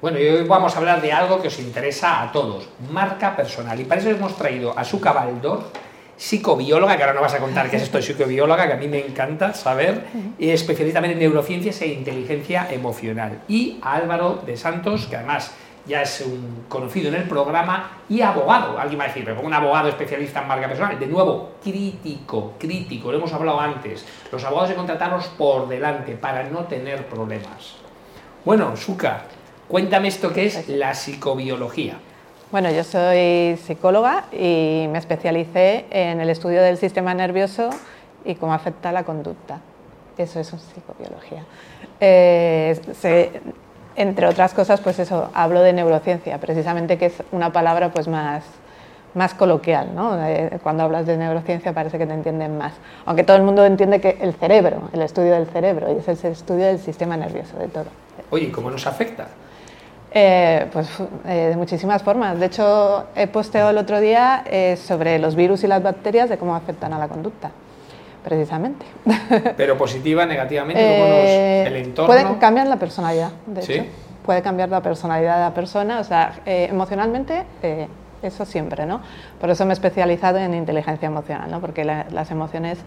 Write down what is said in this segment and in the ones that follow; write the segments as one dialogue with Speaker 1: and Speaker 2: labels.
Speaker 1: Bueno, y hoy vamos a hablar de algo que os interesa a todos, marca personal. Y para eso hemos traído a Suca Baldor, psicobióloga, que ahora no vas a contar qué es esto de psicobióloga, que a mí me encanta saber, y especialista en neurociencias e inteligencia emocional. Y a Álvaro de Santos, que además ya es un conocido en el programa, y abogado. Alguien va a decir, pero un abogado especialista en marca personal. De nuevo, crítico, crítico, lo hemos hablado antes. Los abogados hay que contratarlos por delante para no tener problemas. Bueno, Suka, cuéntame esto que es la psicobiología.
Speaker 2: Bueno, yo soy psicóloga y me especialicé en el estudio del sistema nervioso y cómo afecta la conducta. Eso es psicobiología. Eh, entre otras cosas, pues eso, hablo de neurociencia, precisamente que es una palabra pues más, más coloquial, ¿no? Eh, cuando hablas de neurociencia parece que te entienden más. Aunque todo el mundo entiende que el cerebro, el estudio del cerebro, y es el estudio del sistema nervioso, de todo.
Speaker 1: Oye, ¿cómo nos afecta?
Speaker 2: Eh, pues eh, de muchísimas formas. De hecho, he posteado el otro día sobre los virus y las bacterias de cómo afectan a la conducta, precisamente.
Speaker 1: Pero positiva, negativamente, ¿cómo nos, el entorno.
Speaker 2: Puede cambiar la personalidad, de hecho. Puede cambiar la personalidad de la persona, o sea, emocionalmente eso siempre, ¿no? Por eso me he especializado en inteligencia emocional, ¿no? Porque las emociones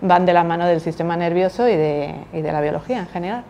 Speaker 2: van de la mano del sistema nervioso y de, y de la biología en general.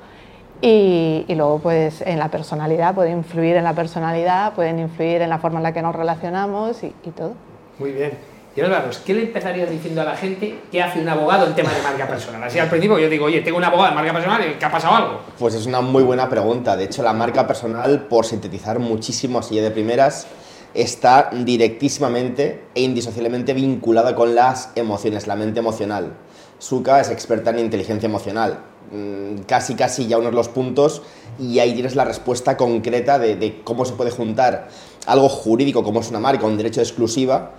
Speaker 2: Y, y, luego, pues, en la personalidad, puede influir en la personalidad, pueden influir en la forma en la que nos relacionamos y, y todo.
Speaker 1: Muy bien. Y Álvaro, ¿qué le empezarías diciendo a la gente qué hace un abogado en tema de marca personal? Así al principio yo digo, oye, tengo un abogado de marca personal, ¿qué ha pasado algo?
Speaker 3: Pues es una muy buena pregunta. De hecho, la marca personal, por sintetizar muchísimo así de primeras, está directísimamente e indisociablemente vinculada con las emociones, la mente emocional. Suka es experta en inteligencia emocional. Mm, casi, casi ya uno de los puntos y ahí tienes la respuesta concreta de, cómo se puede juntar algo jurídico como es una marca, un derecho de exclusiva,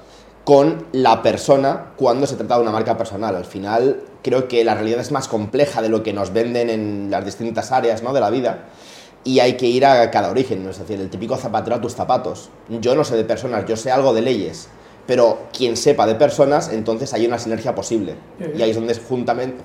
Speaker 3: con la persona cuando se trata de una marca personal. Al final creo que la realidad es más compleja de lo que nos venden en las distintas áreas ¿no? de la vida y hay que ir a cada origen, es decir, el típico zapatero a tus zapatos. Yo no sé de personas, yo sé algo de leyes, pero quien sepa de personas, entonces hay una sinergia posible. Y ahí es donde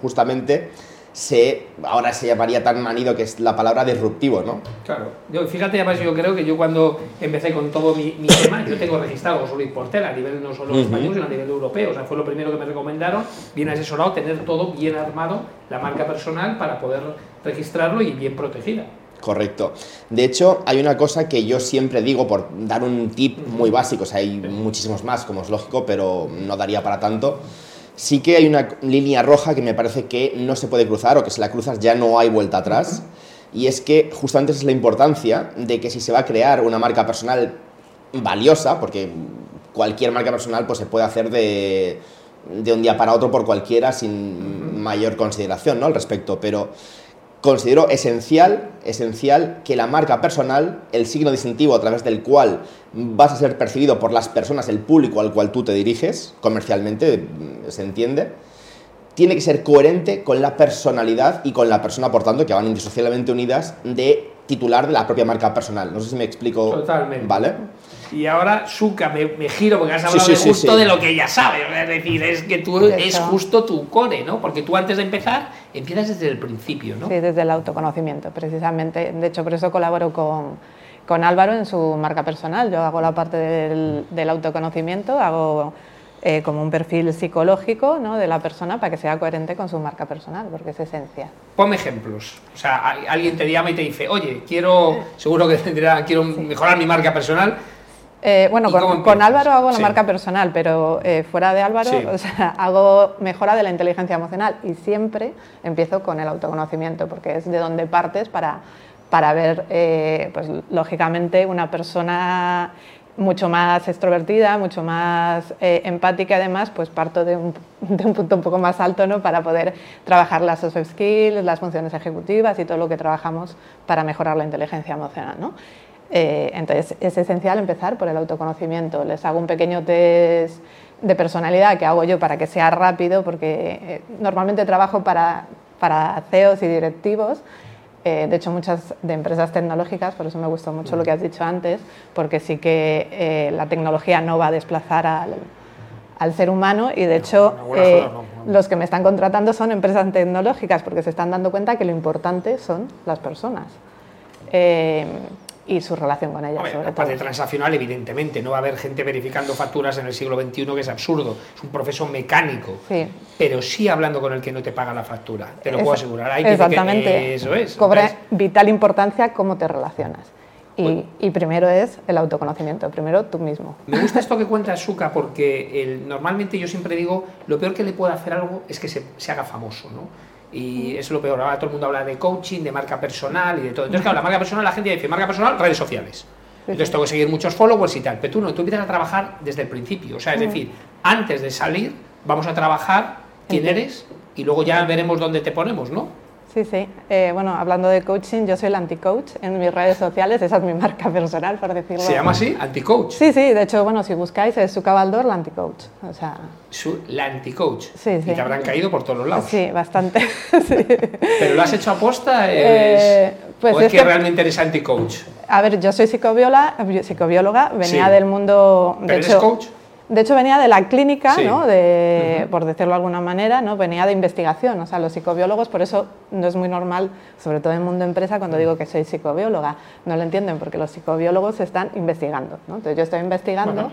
Speaker 3: justamente se, ahora se llamaría tan manido que es la palabra disruptivo, ¿no?
Speaker 1: Claro. Yo, fíjate, además, yo creo que yo cuando empecé con todo mi, tema, yo tengo registrado Luis Portel a nivel no solo español, sino a nivel europeo. O sea, fue lo primero que me recomendaron, bien asesorado, tener todo bien armado, la marca personal, para poder registrarlo y bien protegida.
Speaker 3: Correcto. De hecho, hay una cosa que yo siempre digo, por dar un tip muy básico, o sea, hay muchísimos más, como es lógico, pero no daría para tanto. Sí que hay una línea roja que me parece que no se puede cruzar o que si la cruzas ya no hay vuelta atrás. Y es que justamente esa es la importancia de que si se va a crear una marca personal valiosa, porque cualquier marca personal pues, se puede hacer de, de un día para otro por cualquiera sin mayor consideración ¿no? al respecto, pero considero esencial, esencial que la marca personal, el signo distintivo a través del cual vas a ser percibido por las personas, el público al cual tú te diriges, comercialmente, mm, se entiende, tiene que ser coherente con la personalidad y con la persona, por tanto, que van indisociablemente unidas de titular de la propia marca personal. No sé si me explico.
Speaker 1: Totalmente.
Speaker 3: ¿Vale?
Speaker 1: Y ahora, Suka, me, giro porque has hablado justo de lo que ella sabe. Es decir, es que tú es justo tu core, ¿no? Porque tú antes de empezar, empiezas desde el principio, ¿no?
Speaker 2: Sí, desde el autoconocimiento, precisamente. De hecho, por eso colaboro con, con Álvaro en su marca personal. Yo hago la parte del, del autoconocimiento, hago eh, como un perfil psicológico ¿no? de la persona para que sea coherente con su marca personal, porque es esencia.
Speaker 1: Ponme ejemplos. O sea, alguien te llama y te dice, oye, quiero, seguro que tendrá, quiero mejorar mi marca personal.
Speaker 2: Eh, bueno, con, Álvaro hago la marca personal, pero eh, fuera de Álvaro o sea, hago mejora de la inteligencia emocional y siempre empiezo con el autoconocimiento, porque es de donde partes para, para ver, pues lógicamente, una persona mucho más extrovertida, mucho más eh, empática además, pues parto de un, punto un poco más alto ¿no? para poder trabajar las soft skills, las funciones ejecutivas y todo lo que trabajamos para mejorar la inteligencia emocional. ¿no? Eh, entonces es esencial empezar por el autoconocimiento. Les hago un pequeño test de personalidad que hago yo para que sea rápido, porque eh, normalmente trabajo para, para CEOs y directivos eh, de hecho, muchas de empresas tecnológicas, por eso me gustó mucho lo que has dicho antes, porque sí que eh, la tecnología no va a desplazar al, al ser humano y de hecho eh, los que me están contratando son empresas tecnológicas porque se están dando cuenta que lo importante son las personas. Y su relación con ella.
Speaker 1: la parte transaccional, evidentemente, no va a haber gente verificando facturas en el siglo XXI, que es absurdo, es un proceso mecánico, sí. pero sí hablando con el que no te paga la factura, te lo puedo asegurar. Hay
Speaker 2: exactamente, eso es. Cobra vital importancia cómo te relacionas. Y, y, primero es el autoconocimiento, primero tú mismo.
Speaker 1: Me gusta esto que cuenta Suka porque el, normalmente yo siempre digo, lo peor que le puede hacer algo es que se, se haga famoso, ¿no? Y eso es lo peor. Ahora todo el mundo habla de coaching, de marca personal y de todo. Entonces, claro, la marca personal, la gente dice marca personal, redes sociales. Entonces tengo que seguir muchos followers y tal. Pero tú no, tú empiezas a trabajar desde el principio. O sea, es decir, antes de salir, vamos a trabajar quién eres y luego ya veremos dónde te ponemos, ¿no?
Speaker 2: Sí, sí. Eh, bueno, hablando de coaching, yo soy el anti-coach en mis redes sociales, esa es mi marca personal, por decirlo.
Speaker 1: ¿Se llama así? ¿Anti-coach?
Speaker 2: Sí, sí, de hecho, bueno, si buscáis es su cabaldor, la anti-coach. O sea...
Speaker 1: Su, la anti-coach. Sí, sí. Y te habrán caído por todos los lados.
Speaker 2: Sí, bastante.
Speaker 1: ¿Pero lo has hecho aposta? Eh, pues ¿O es, que, realmente eres anti-coach?
Speaker 2: A ver, yo soy psicobióloga, psicobióloga venía del mundo...
Speaker 1: ¿Pero eres coach?
Speaker 2: De hecho, venía de la clínica, ¿no? de, por decirlo de alguna manera, ¿no? venía de investigación. O sea, los psicobiólogos, por eso no es muy normal, sobre todo en el mundo empresa, cuando digo que soy psicobióloga. No lo entienden, porque los psicobiólogos están investigando. ¿no? Entonces, yo estoy investigando.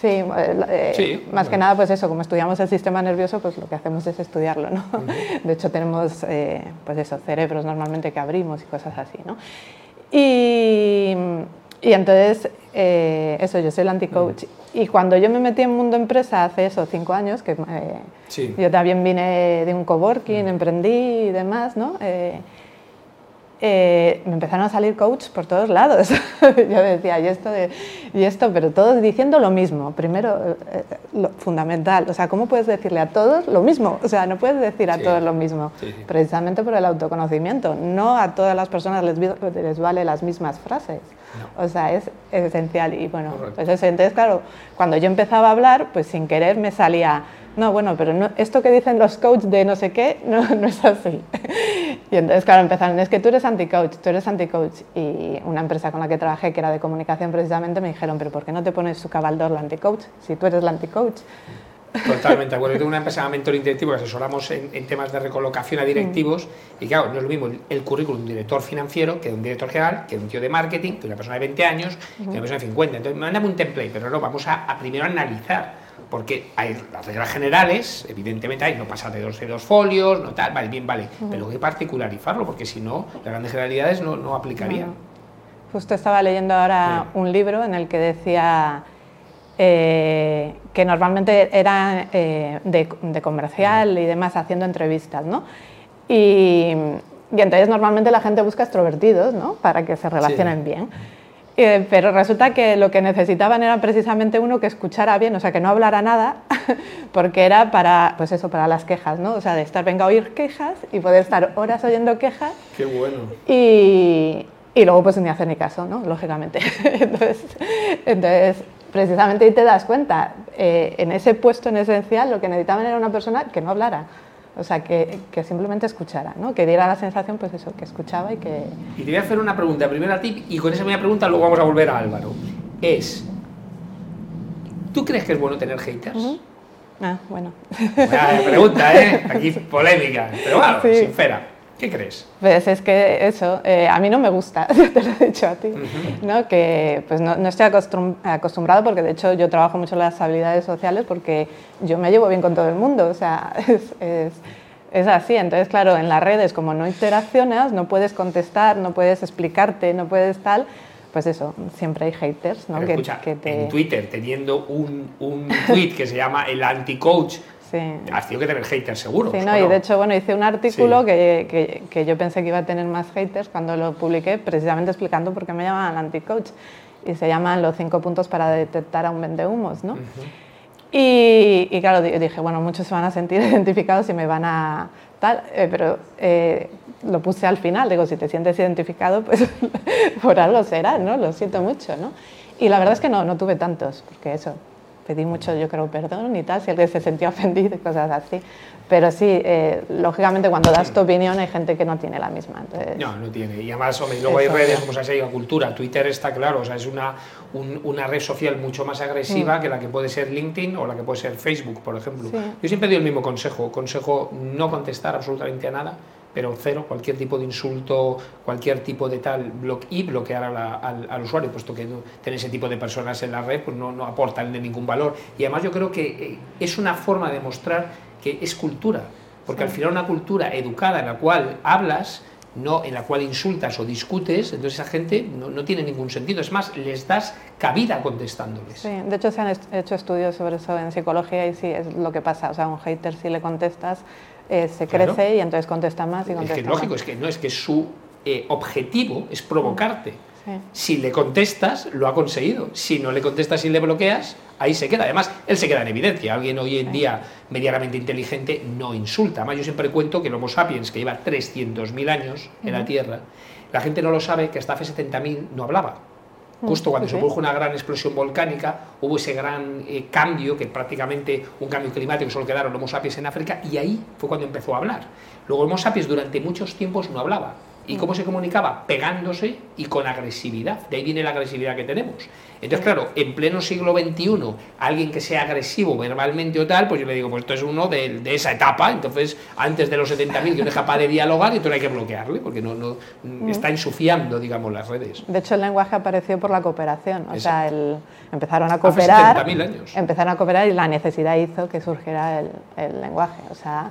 Speaker 2: Sí, eh, eh, más que nada, pues eso, como estudiamos el sistema nervioso, pues lo que hacemos es estudiarlo, ¿no? De hecho, tenemos, eh, pues eso, cerebros normalmente que abrimos y cosas así, ¿no? Y, y entonces, eso, yo soy el anti-coach. Y cuando yo me metí en mundo empresa hace eso, cinco años, que eh, yo también vine de un coworking, mm. emprendí y demás, ¿no? Eh, eh, me empezaron a salir coaches por todos lados. yo decía, y esto, y esto, pero todos diciendo lo mismo. Primero, lo fundamental, o sea, ¿cómo puedes decirle a todos lo mismo? O sea, no puedes decir a todos lo mismo, precisamente por el autoconocimiento. No a todas las personas les, les vale las mismas frases. O sea, es esencial. Y bueno, pues eso. Entonces, claro, cuando yo empezaba a hablar, pues sin querer me salía, no, bueno, pero no, esto que dicen los coaches de no sé qué, no, no es así. Y entonces, claro, empezaron, es que tú eres anti-coach, tú eres anti-coach. Y una empresa con la que trabajé, que era de comunicación precisamente, me dijeron, pero ¿por qué no te pones su cabaldor la anti-coach si tú eres la anti-coach?
Speaker 1: Totalmente de acuerdo. Yo tengo una empresa de mentoring directivo que asesoramos en, temas de recolocación a directivos mm. y claro, no es lo mismo el, currículum de un director financiero que de un director general, que de un tío de marketing, que de una persona de 20 años, que de una persona de 50. Entonces, mándame un template, pero no, vamos a, primero analizar porque hay las reglas generales, evidentemente hay no pasar de dos, de dos folios, no tal, vale, bien, vale, pero hay que particularizarlo, porque si no, las grandes generalidades no, no aplicarían.
Speaker 2: Justo estaba leyendo ahora un libro en el que decía eh, que normalmente era eh, de, comercial y demás, haciendo entrevistas, ¿no? Y, entonces normalmente la gente busca extrovertidos, ¿no? Para que se relacionen bien. Eh, pero resulta que lo que necesitaban era precisamente uno que escuchara bien, o sea, que no hablara nada, porque era para, pues eso, para las quejas, ¿no? O sea, de estar, venga a oír quejas y poder estar horas oyendo quejas.
Speaker 1: Qué bueno.
Speaker 2: Y, y luego pues ni hacer ni caso, ¿no? Lógicamente. entonces, entonces precisamente ahí te das cuenta, eh, en ese puesto en esencial lo que necesitaban era una persona que no hablara, o sea, que, que, simplemente escuchara, ¿no? que diera la sensación, pues eso, que escuchaba y que...
Speaker 1: Y te voy a hacer una pregunta, primero a ti, y con esa misma pregunta luego vamos a volver a Álvaro. Es, ¿tú crees que es bueno tener haters?
Speaker 2: Ah, bueno.
Speaker 1: Buena pregunta, ¿eh? Aquí polémica, pero bueno, sincera. ¿Qué crees?
Speaker 2: Pues es que eso, eh, a mí no me gusta, te lo he dicho a ti, ¿no? que pues no, no, estoy acostumbrado porque de hecho yo trabajo mucho las habilidades sociales porque yo me llevo bien con todo el mundo, o sea, es, es, es, así. Entonces, claro, en las redes como no interaccionas, no puedes contestar, no puedes explicarte, no puedes tal, pues eso, siempre hay haters, ¿no?
Speaker 1: que, escucha, que te... En Twitter, teniendo un, un tweet que se llama el anti-coach, Sí. Has tenido que tener haters seguro.
Speaker 2: Sí, no, y de hecho, bueno, hice un artículo que, que, que, yo pensé que iba a tener más haters cuando lo publiqué, precisamente explicando por qué me llamaban anti-coach. Y se llaman los cinco puntos para detectar a un vendehumos, ¿no? y, y, claro, dije, bueno, muchos se van a sentir identificados y me van a tal, eh, pero eh, lo puse al final, digo, si te sientes identificado, pues por algo será, ¿no? Lo siento mucho, ¿no? Y la verdad es que no, no tuve tantos, porque eso, pedí mucho, yo creo, perdón y tal, si alguien se sentía ofendido y cosas así. Pero sí, eh, lógicamente cuando das tu opinión hay gente que no tiene la misma. Entonces...
Speaker 1: No, no tiene. Y además, hombre, luego hay redes como se ha cultura. Twitter está claro, o sea, es una, una red social mucho más agresiva mm. que la que puede ser LinkedIn o la que puede ser Facebook, por ejemplo. Yo siempre doy el mismo consejo, consejo no contestar absolutamente a nada, pero cero, cualquier tipo de insulto, cualquier tipo de tal, y bloquear al, usuario, puesto que tener ese tipo de personas en la red pues no, no aportan de ningún valor. Y además yo creo que eh, es una forma de mostrar que es cultura, porque al final una cultura educada en la cual hablas, no en la cual insultas o discutes, entonces esa gente no, no, tiene ningún sentido. Es más, les das cabida contestándoles.
Speaker 2: Sí, de hecho se han hecho estudios sobre eso en psicología y sí es lo que pasa. O sea, a un hater si le contestas eh, se crece y entonces contesta más y contesta
Speaker 1: Es que lógico, es que no, es que su eh, objetivo es provocarte. Si le contestas, lo ha conseguido. Si no le contestas y le bloqueas, ahí se queda. Además, él se queda en evidencia. Alguien hoy en día medianamente inteligente no insulta. Además, yo siempre cuento que el Homo sapiens, que lleva 300.000 años en la Tierra, la gente no lo sabe que hasta hace 70.000 no hablaba. Mm, Justo cuando se produjo una gran explosión volcánica, hubo ese gran eh, cambio, que prácticamente un cambio climático, solo quedaron Homo sapiens en África, y ahí fue cuando empezó a hablar. Luego Homo sapiens durante muchos tiempos no hablaba. ¿Y cómo se comunicaba? Pegándose y con agresividad. De ahí viene la agresividad que tenemos. Entonces, claro, en pleno siglo XXI, alguien que sea agresivo verbalmente o tal, pues yo le digo, pues esto es uno de, esa etapa. Entonces, antes de los 70.000, que no es capaz de dialogar y entonces hay que bloquearle, porque no, no mm. está ensuciando, digamos, las redes.
Speaker 2: De hecho, el lenguaje apareció por la cooperación. O sea, empezaron a cooperar.
Speaker 1: Hace años.
Speaker 2: Empezaron a cooperar y la necesidad hizo que surgiera el, el lenguaje. O sea,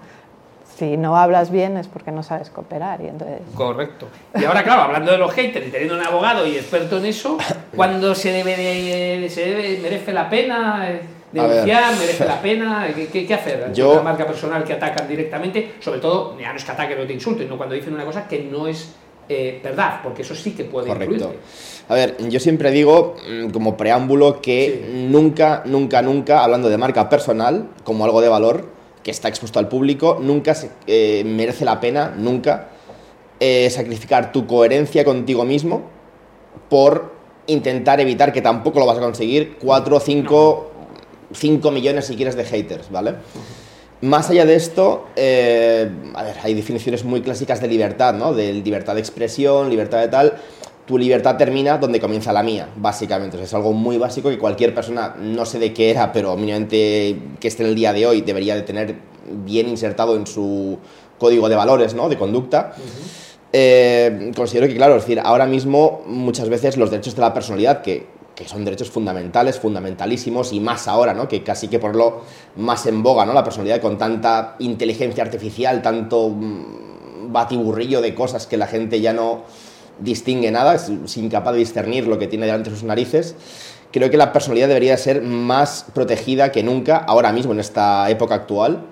Speaker 2: si no hablas bien es porque no sabes cooperar. Y entonces...
Speaker 1: Correcto. Y ahora, claro, hablando de los haters y teniendo un abogado y experto en eso, ¿cuándo se debe, de, se debe merece la pena eh, denunciar, merece la pena? ¿Qué, qué hacer?
Speaker 3: Yo...
Speaker 1: Una marca personal que atacan directamente, sobre todo, ya no es que ataquen o te insulten, no cuando dicen una cosa que no es eh, verdad, porque eso sí que puede
Speaker 3: Correcto. A ver, yo siempre digo, mm, como preámbulo, que nunca, nunca, nunca, hablando de marca personal, como algo de valor, que está expuesto al público, nunca se, eh, merece la pena, nunca, eh, sacrificar tu coherencia contigo mismo por intentar evitar que tampoco lo vas a conseguir 4, 5, 5 millones si quieres de haters, ¿vale? Más allá de esto, eh, a ver, hay definiciones muy clásicas de libertad, ¿no? De libertad de expresión, libertad de tal tu libertad termina donde comienza la mía, básicamente. es algo muy básico que cualquier persona, no sé de qué era, pero mínimamente que esté en el día de hoy, debería de tener bien insertado en su código de valores, ¿no? De conducta. Eh, considero que, claro, es decir, ahora mismo muchas veces los derechos de la personalidad, que, que, son derechos fundamentales, fundamentalísimos, y más ahora, ¿no? Que casi que ponerlo más en boga, ¿no? La personalidad con tanta inteligencia artificial, tanto mm, batiburrillo de cosas que la gente ya no distingue nada, es incapaz de discernir lo que tiene delante de sus narices. Creo que la personalidad debería ser más protegida que nunca ahora mismo en esta época actual.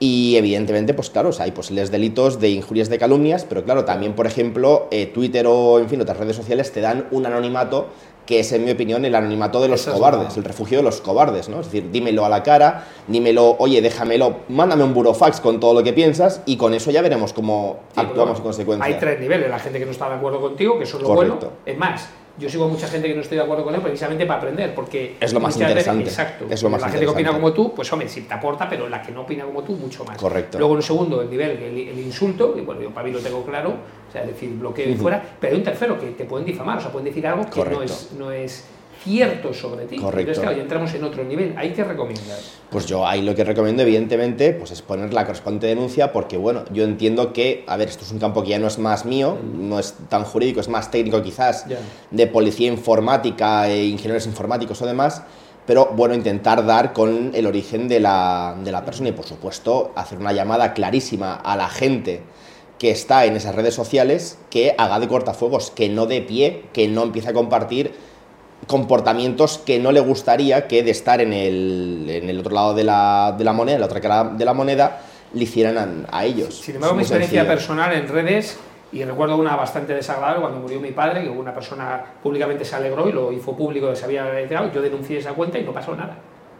Speaker 3: Y evidentemente, pues claro, hay posibles delitos de injurias de calumnias, pero claro, también, por ejemplo, eh, Twitter o, en fin, otras redes sociales te dan un anonimato que es, en mi opinión, el anonimato de los cobardes, el refugio de los cobardes, ¿no? Es decir, dímelo a la cara, dímelo, oye, déjamelo, mándame un burofax con todo lo que piensas y con eso ya veremos cómo actuamos en consecuencia.
Speaker 1: Hay tres niveles, la gente que no está de acuerdo contigo, que eso es lo bueno. Es más, yo sigo a mucha gente que no estoy de acuerdo con él precisamente para aprender, porque...
Speaker 3: Es lo más interesante.
Speaker 1: exacto.
Speaker 3: Es lo más
Speaker 1: la gente que opina como tú, pues hombre, sí te aporta, pero la que no opina como tú, mucho más.
Speaker 3: Correcto.
Speaker 1: Luego, en un segundo, el nivel, el, insulto, y bueno, yo para mí lo tengo claro, o sea, es decir, bloqueo y fuera, pero hay un tercero que te pueden difamar, o sea, pueden decir algo que no es, no es cierto sobre ti.
Speaker 3: Correcto.
Speaker 1: Entonces, claro, ya entramos en otro nivel. ¿Hay que recomendar?
Speaker 3: Pues yo ahí lo que recomiendo, evidentemente, pues es poner la correspondiente denuncia, porque bueno, yo entiendo que, a ver, esto es un campo que ya no es más mío, mm. no es tan jurídico, es más técnico quizás, de policía informática, e ingenieros informáticos o demás, pero bueno, intentar dar con el origen de la, de la persona y por supuesto hacer una llamada clarísima a la gente que está en esas redes sociales que haga de cortafuegos, que no de pie, que no empiece a compartir comportamientos que no le gustaría que de estar en el, en el otro lado de la, de la, moneda, en la otra cara de la moneda, le hicieran a, ellos.
Speaker 1: Sin embargo, mi experiencia personal en redes, y recuerdo una bastante desagradable cuando murió mi padre, que una persona públicamente se alegró y lo hizo público que se había retirado, yo denuncié esa cuenta y no pasó nada.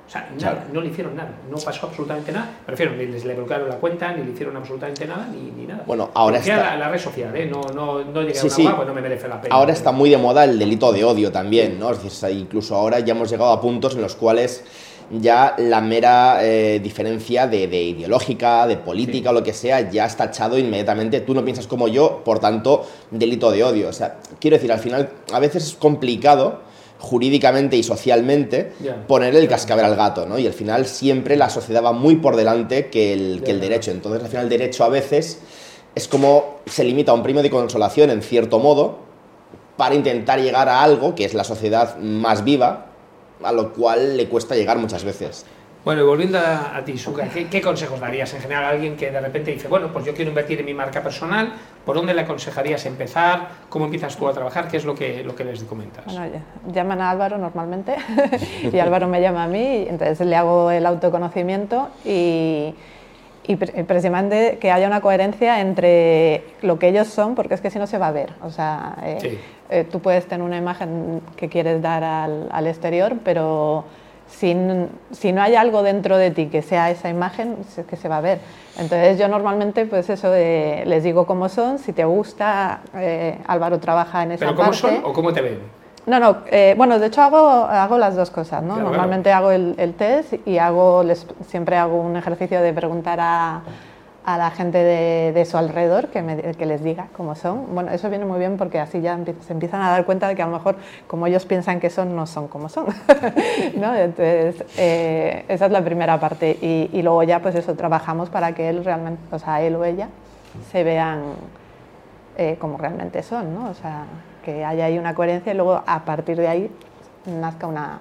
Speaker 1: O sea, no le hicieron nada, no pasó absolutamente nada. Prefiero, ni les le bloquearon la cuenta, ni le hicieron absolutamente nada, ni, ni nada.
Speaker 3: Bueno, ahora
Speaker 1: está... La, red social, ¿eh? No, no, no llegué a una pues no me merece la pena.
Speaker 3: Ahora está muy de moda el delito de odio también, ¿no? Es decir, incluso ahora ya hemos llegado a puntos en los cuales ya la mera eh, diferencia de, de, ideológica, de política o lo que sea, ya está echado inmediatamente. Tú no piensas como yo, por tanto, delito de odio. O sea, quiero decir, al final, a veces es complicado jurídicamente y socialmente poner el cascabel al gato, ¿no? Y al final siempre la sociedad va muy por delante que el, que el derecho. Entonces, al final el derecho a veces es como se limita a un premio de consolación en cierto modo para intentar llegar a algo que es la sociedad más viva, a lo cual le cuesta llegar muchas veces.
Speaker 1: Bueno, y volviendo a, ti, Suka, ¿qué, consejos darías en general a alguien que de repente dice, bueno, pues yo quiero invertir en mi marca personal, ¿por dónde le aconsejarías empezar? ¿Cómo empiezas tú a trabajar? ¿Qué es lo que, lo que les comentas?
Speaker 2: Bueno, llaman a Álvaro normalmente y Álvaro me llama a mí, entonces le hago el autoconocimiento y, y precisamente que haya una coherencia entre lo que ellos son, porque es que si no se va a ver. O sea, eh, eh, tú puedes tener una imagen que quieres dar al, al exterior, pero si, si, no hay algo dentro de ti que sea esa imagen, es que se va a ver. Entonces yo normalmente pues eso les digo cómo son, si te gusta, eh, Álvaro trabaja en esa
Speaker 1: ¿Pero
Speaker 2: cómo
Speaker 1: son o cómo te ven?
Speaker 2: No, no, eh, bueno, de hecho hago, hago las dos cosas, ¿no? Normalmente hago el, el, test y hago, les, siempre hago un ejercicio de preguntar a, a la gente de, su alrededor que, que, les diga cómo son. Bueno, eso viene muy bien porque así ya se empiezan a dar cuenta de que a lo mejor como ellos piensan que son, no son como son. ¿no? Entonces, eh, esa es la primera parte. Y, y, luego ya, pues eso, trabajamos para que él realmente, o sea, él o ella se vean eh, como realmente son, ¿no? O sea, que haya ahí una coherencia y luego a partir de ahí nazca una,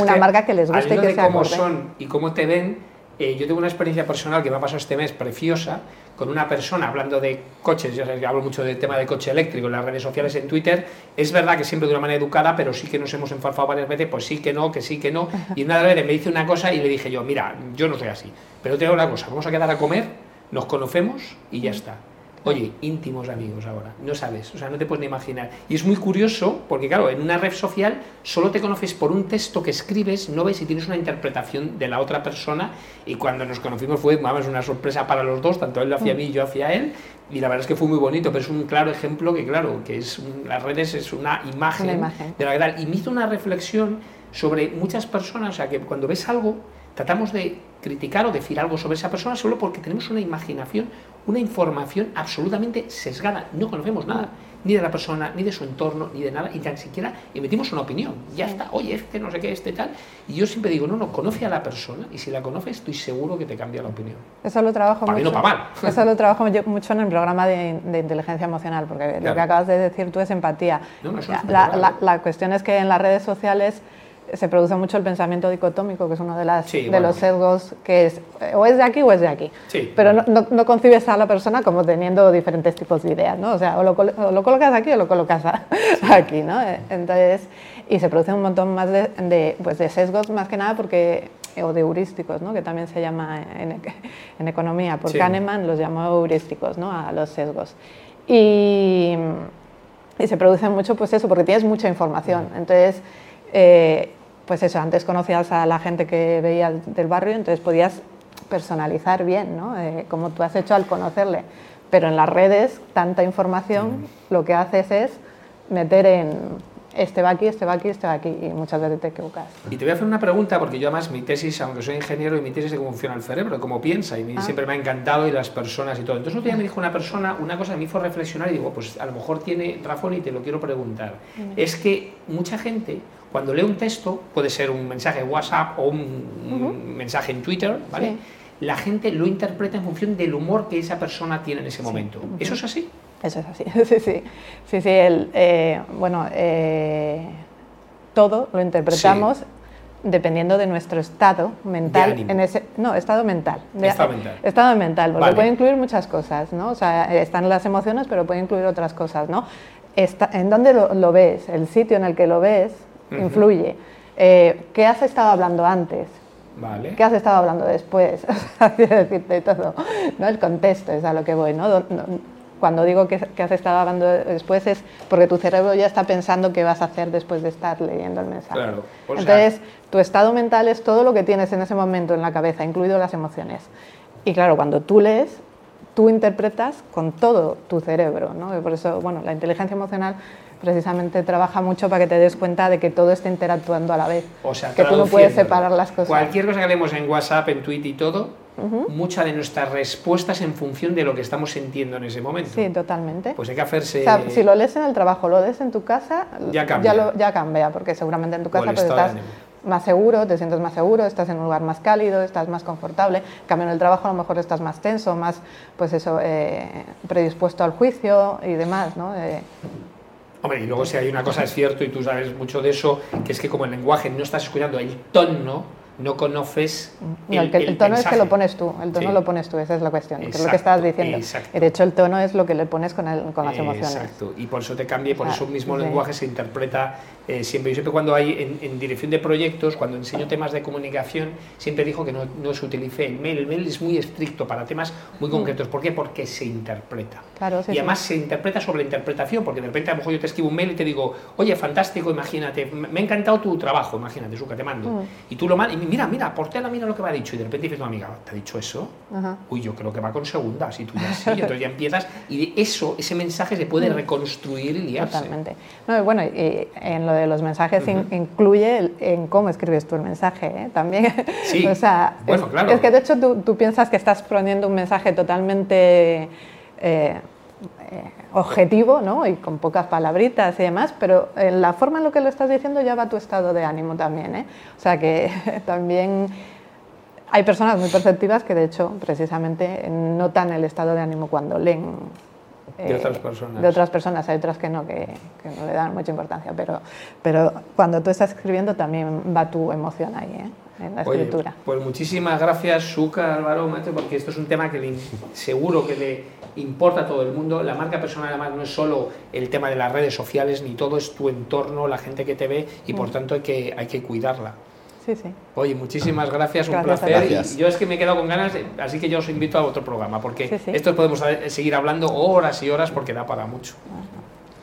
Speaker 2: una marca que les guste y que
Speaker 1: de cómo son y cómo te ven, eh, yo tengo una experiencia personal que me ha pasado este mes preciosa con una persona hablando de coches, yo hablo mucho del tema de coche eléctrico en las redes sociales, en Twitter, es verdad que siempre de una manera educada, pero sí que nos hemos enfarfado varias veces, pues sí que no, que sí que no, y una vez me dice una cosa y le dije yo, mira, yo no soy así, pero te digo una cosa, vamos a quedar a comer, nos conocemos y ya está. Oye, íntimos amigos ahora, no sabes, o sea, no te puedes ni imaginar. Y es muy curioso porque, claro, en una red social solo te conoces por un texto que escribes, no ves si tienes una interpretación de la otra persona. Y cuando nos conocimos fue, vamos, una sorpresa para los dos, tanto él hacia mm. mí y yo hacia él. Y la verdad es que fue muy bonito, pero es un claro ejemplo que, claro, que es las redes es una imagen, de la verdad. Y me hizo una reflexión sobre muchas personas, o sea, que cuando ves algo, tratamos de criticar o decir algo sobre esa persona solo porque tenemos una imaginación, una información absolutamente sesgada. No conocemos nada, ni de la persona, ni de su entorno, ni de nada, y tan siquiera emitimos una opinión. Ya está, oye, este no sé qué, este tal. Y yo siempre digo, no, no, conoce a la persona, y si la conoces, estoy seguro que te cambia la opinión.
Speaker 2: Eso lo trabajo
Speaker 1: para
Speaker 2: mucho.
Speaker 1: para mal.
Speaker 2: Eso lo trabajo mucho en el programa de, inteligencia emocional, porque lo que acabas de decir tú es empatía. la, la cuestión es que en las redes sociales se produce mucho el pensamiento dicotómico, que es uno de, las, de los sesgos que es o es de aquí o es de aquí. Pero no, no, concibes a la persona como teniendo diferentes tipos de ideas, ¿no? O sea, o lo, lo colocas aquí o lo colocas aquí, ¿no? Entonces, y se produce un montón más de, pues de sesgos, más que nada porque o de heurísticos, ¿no? que también se llama en, en economía, por Kahneman los llamó heurísticos, ¿no? a los sesgos. Y, y, se produce mucho, pues eso, porque tienes mucha información. Entonces, eh, pues eso, antes conocías a la gente que veías del barrio, entonces podías personalizar bien, ¿no? Eh, como tú has hecho al conocerle. Pero en las redes, tanta información, mm. lo que haces es meter en este va aquí, este va aquí, este va aquí, y muchas veces te equivocas.
Speaker 1: Y te voy a hacer una pregunta, porque yo además mi tesis, aunque soy ingeniero, y mi tesis es de cómo funciona el cerebro, cómo piensa, y ah. siempre me ha encantado, y las personas y todo. Entonces, otro día me dijo una persona, una cosa que me hizo reflexionar, y digo, pues a lo mejor tiene razón y te lo quiero preguntar. Es que mucha gente cuando lee un texto, puede ser un mensaje de WhatsApp o un, mensaje en Twitter, ¿vale? La gente lo interpreta en función del humor que esa persona tiene en ese momento. ¿Eso es así?
Speaker 2: Eso es así, sí, sí. Sí, sí, el, eh, bueno, eh, todo lo interpretamos dependiendo de nuestro estado mental. en ese, no, estado mental.
Speaker 1: estado mental.
Speaker 2: Estado mental, porque puede incluir muchas cosas, ¿no? O sea, están las emociones, pero puede incluir otras cosas, ¿no? Está, ¿En dónde lo, lo, ves? El sitio en el que lo ves influye. Eh, ¿Qué has estado hablando antes?
Speaker 1: Vale.
Speaker 2: ¿Qué has estado hablando después? decirte todo, ¿no? El contexto es a lo que voy, ¿no? Cuando digo que, has estado hablando después es porque tu cerebro ya está pensando qué vas a hacer después de estar leyendo el mensaje.
Speaker 1: Claro.
Speaker 2: Entonces, tu estado mental es todo lo que tienes en ese momento en la cabeza, incluido las emociones. Y claro, cuando tú lees, tú interpretas con todo tu cerebro, ¿no? por eso, bueno, la inteligencia emocional precisamente trabaja mucho para que te des cuenta de que todo está interactuando a la vez.
Speaker 1: O sea,
Speaker 2: que tú no puedes separar las cosas.
Speaker 1: Cualquier cosa que leemos en WhatsApp, en Twitter y todo, mucha de nuestras respuestas en función de lo que estamos sintiendo en ese momento.
Speaker 2: Sí, totalmente.
Speaker 1: Pues hay que hacerse...
Speaker 2: si lo lees en el trabajo, lo lees en tu casa,
Speaker 1: ya cambia.
Speaker 2: Ya, cambia, porque seguramente en tu casa pues estás más seguro, te sientes más seguro, estás en un lugar más cálido, estás más confortable. En cambio, en el trabajo a lo mejor estás más tenso, más pues eso, eh, predispuesto al juicio y demás, ¿no? Eh,
Speaker 1: Hombre, y luego si hay una cosa es cierto y tú sabes mucho de eso, que es que como el lenguaje no estás escuchando el tono, no conoces
Speaker 2: el, el, tono es que lo pones tú, el tono lo pones tú, esa es la cuestión, que es lo que estabas diciendo. De hecho, el tono es lo que le pones con, el, con las emociones.
Speaker 1: Exacto, y por eso te cambia y por eso mismo el lenguaje se interpreta eh, siempre. Yo siempre cuando hay en, dirección de proyectos, cuando enseño temas de comunicación, siempre digo que no, no se utilice el mail. El mail es muy estricto para temas muy mm. concretos. ¿Por qué? Porque se interpreta.
Speaker 2: Claro,
Speaker 1: y además se interpreta sobre la interpretación, porque de repente a lo mejor yo te escribo un mail y te digo, oye, fantástico, imagínate, me ha encantado tu trabajo, imagínate, Suca, te mando. Mm. Y tú lo mandas, mira, mira, por la mira lo que me ha dicho. Y de repente dices, no, amiga, ¿te ha dicho eso? Uy, yo creo que va con segundas. Y tú ya sí, entonces ya empiezas. Y eso, ese mensaje se puede mm. reconstruir y liarse.
Speaker 2: Totalmente. No, bueno, y en lo de los mensajes incluye en cómo escribes tú el mensaje ¿eh? también.
Speaker 1: Sí,
Speaker 2: o sea,
Speaker 1: bueno,
Speaker 2: es,
Speaker 1: claro.
Speaker 2: es que de hecho tú, tú piensas que estás poniendo un mensaje totalmente... Eh, eh, objetivo ¿no? y con pocas palabritas y demás, pero en la forma en lo que lo estás diciendo ya va tu estado de ánimo también. ¿eh? O sea que también hay personas muy perceptivas que de hecho precisamente notan el estado de ánimo cuando leen.
Speaker 1: De otras personas.
Speaker 2: De otras personas, hay otras que no, que, no le dan mucha importancia, pero, pero cuando tú estás escribiendo también va tu emoción ahí. ¿eh? en la escritura.
Speaker 1: pues muchísimas gracias, Suca, Álvaro, porque esto es un tema que seguro que le importa a todo el mundo. La marca personal además no es solo el tema de las redes sociales, ni todo es tu entorno, la gente que te ve, y por mm. tanto hay que, hay que cuidarla.
Speaker 2: Sí, sí.
Speaker 1: Oye, muchísimas gracias, un placer. yo es que me he quedado con ganas, así que yo os invito a otro programa, porque esto podemos seguir hablando horas y horas porque da para mucho.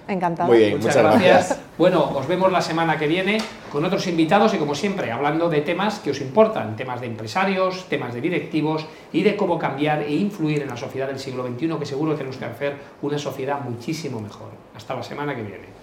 Speaker 2: Encantado.
Speaker 3: Muy bien, muchas, gracias.
Speaker 1: Bueno, os vemos la semana que viene con otros invitados y como siempre, hablando de temas que os importan, temas de empresarios, temas de directivos y de cómo cambiar e influir en la sociedad del siglo XXI, que seguro que tenemos que hacer una sociedad muchísimo mejor. Hasta la semana que viene.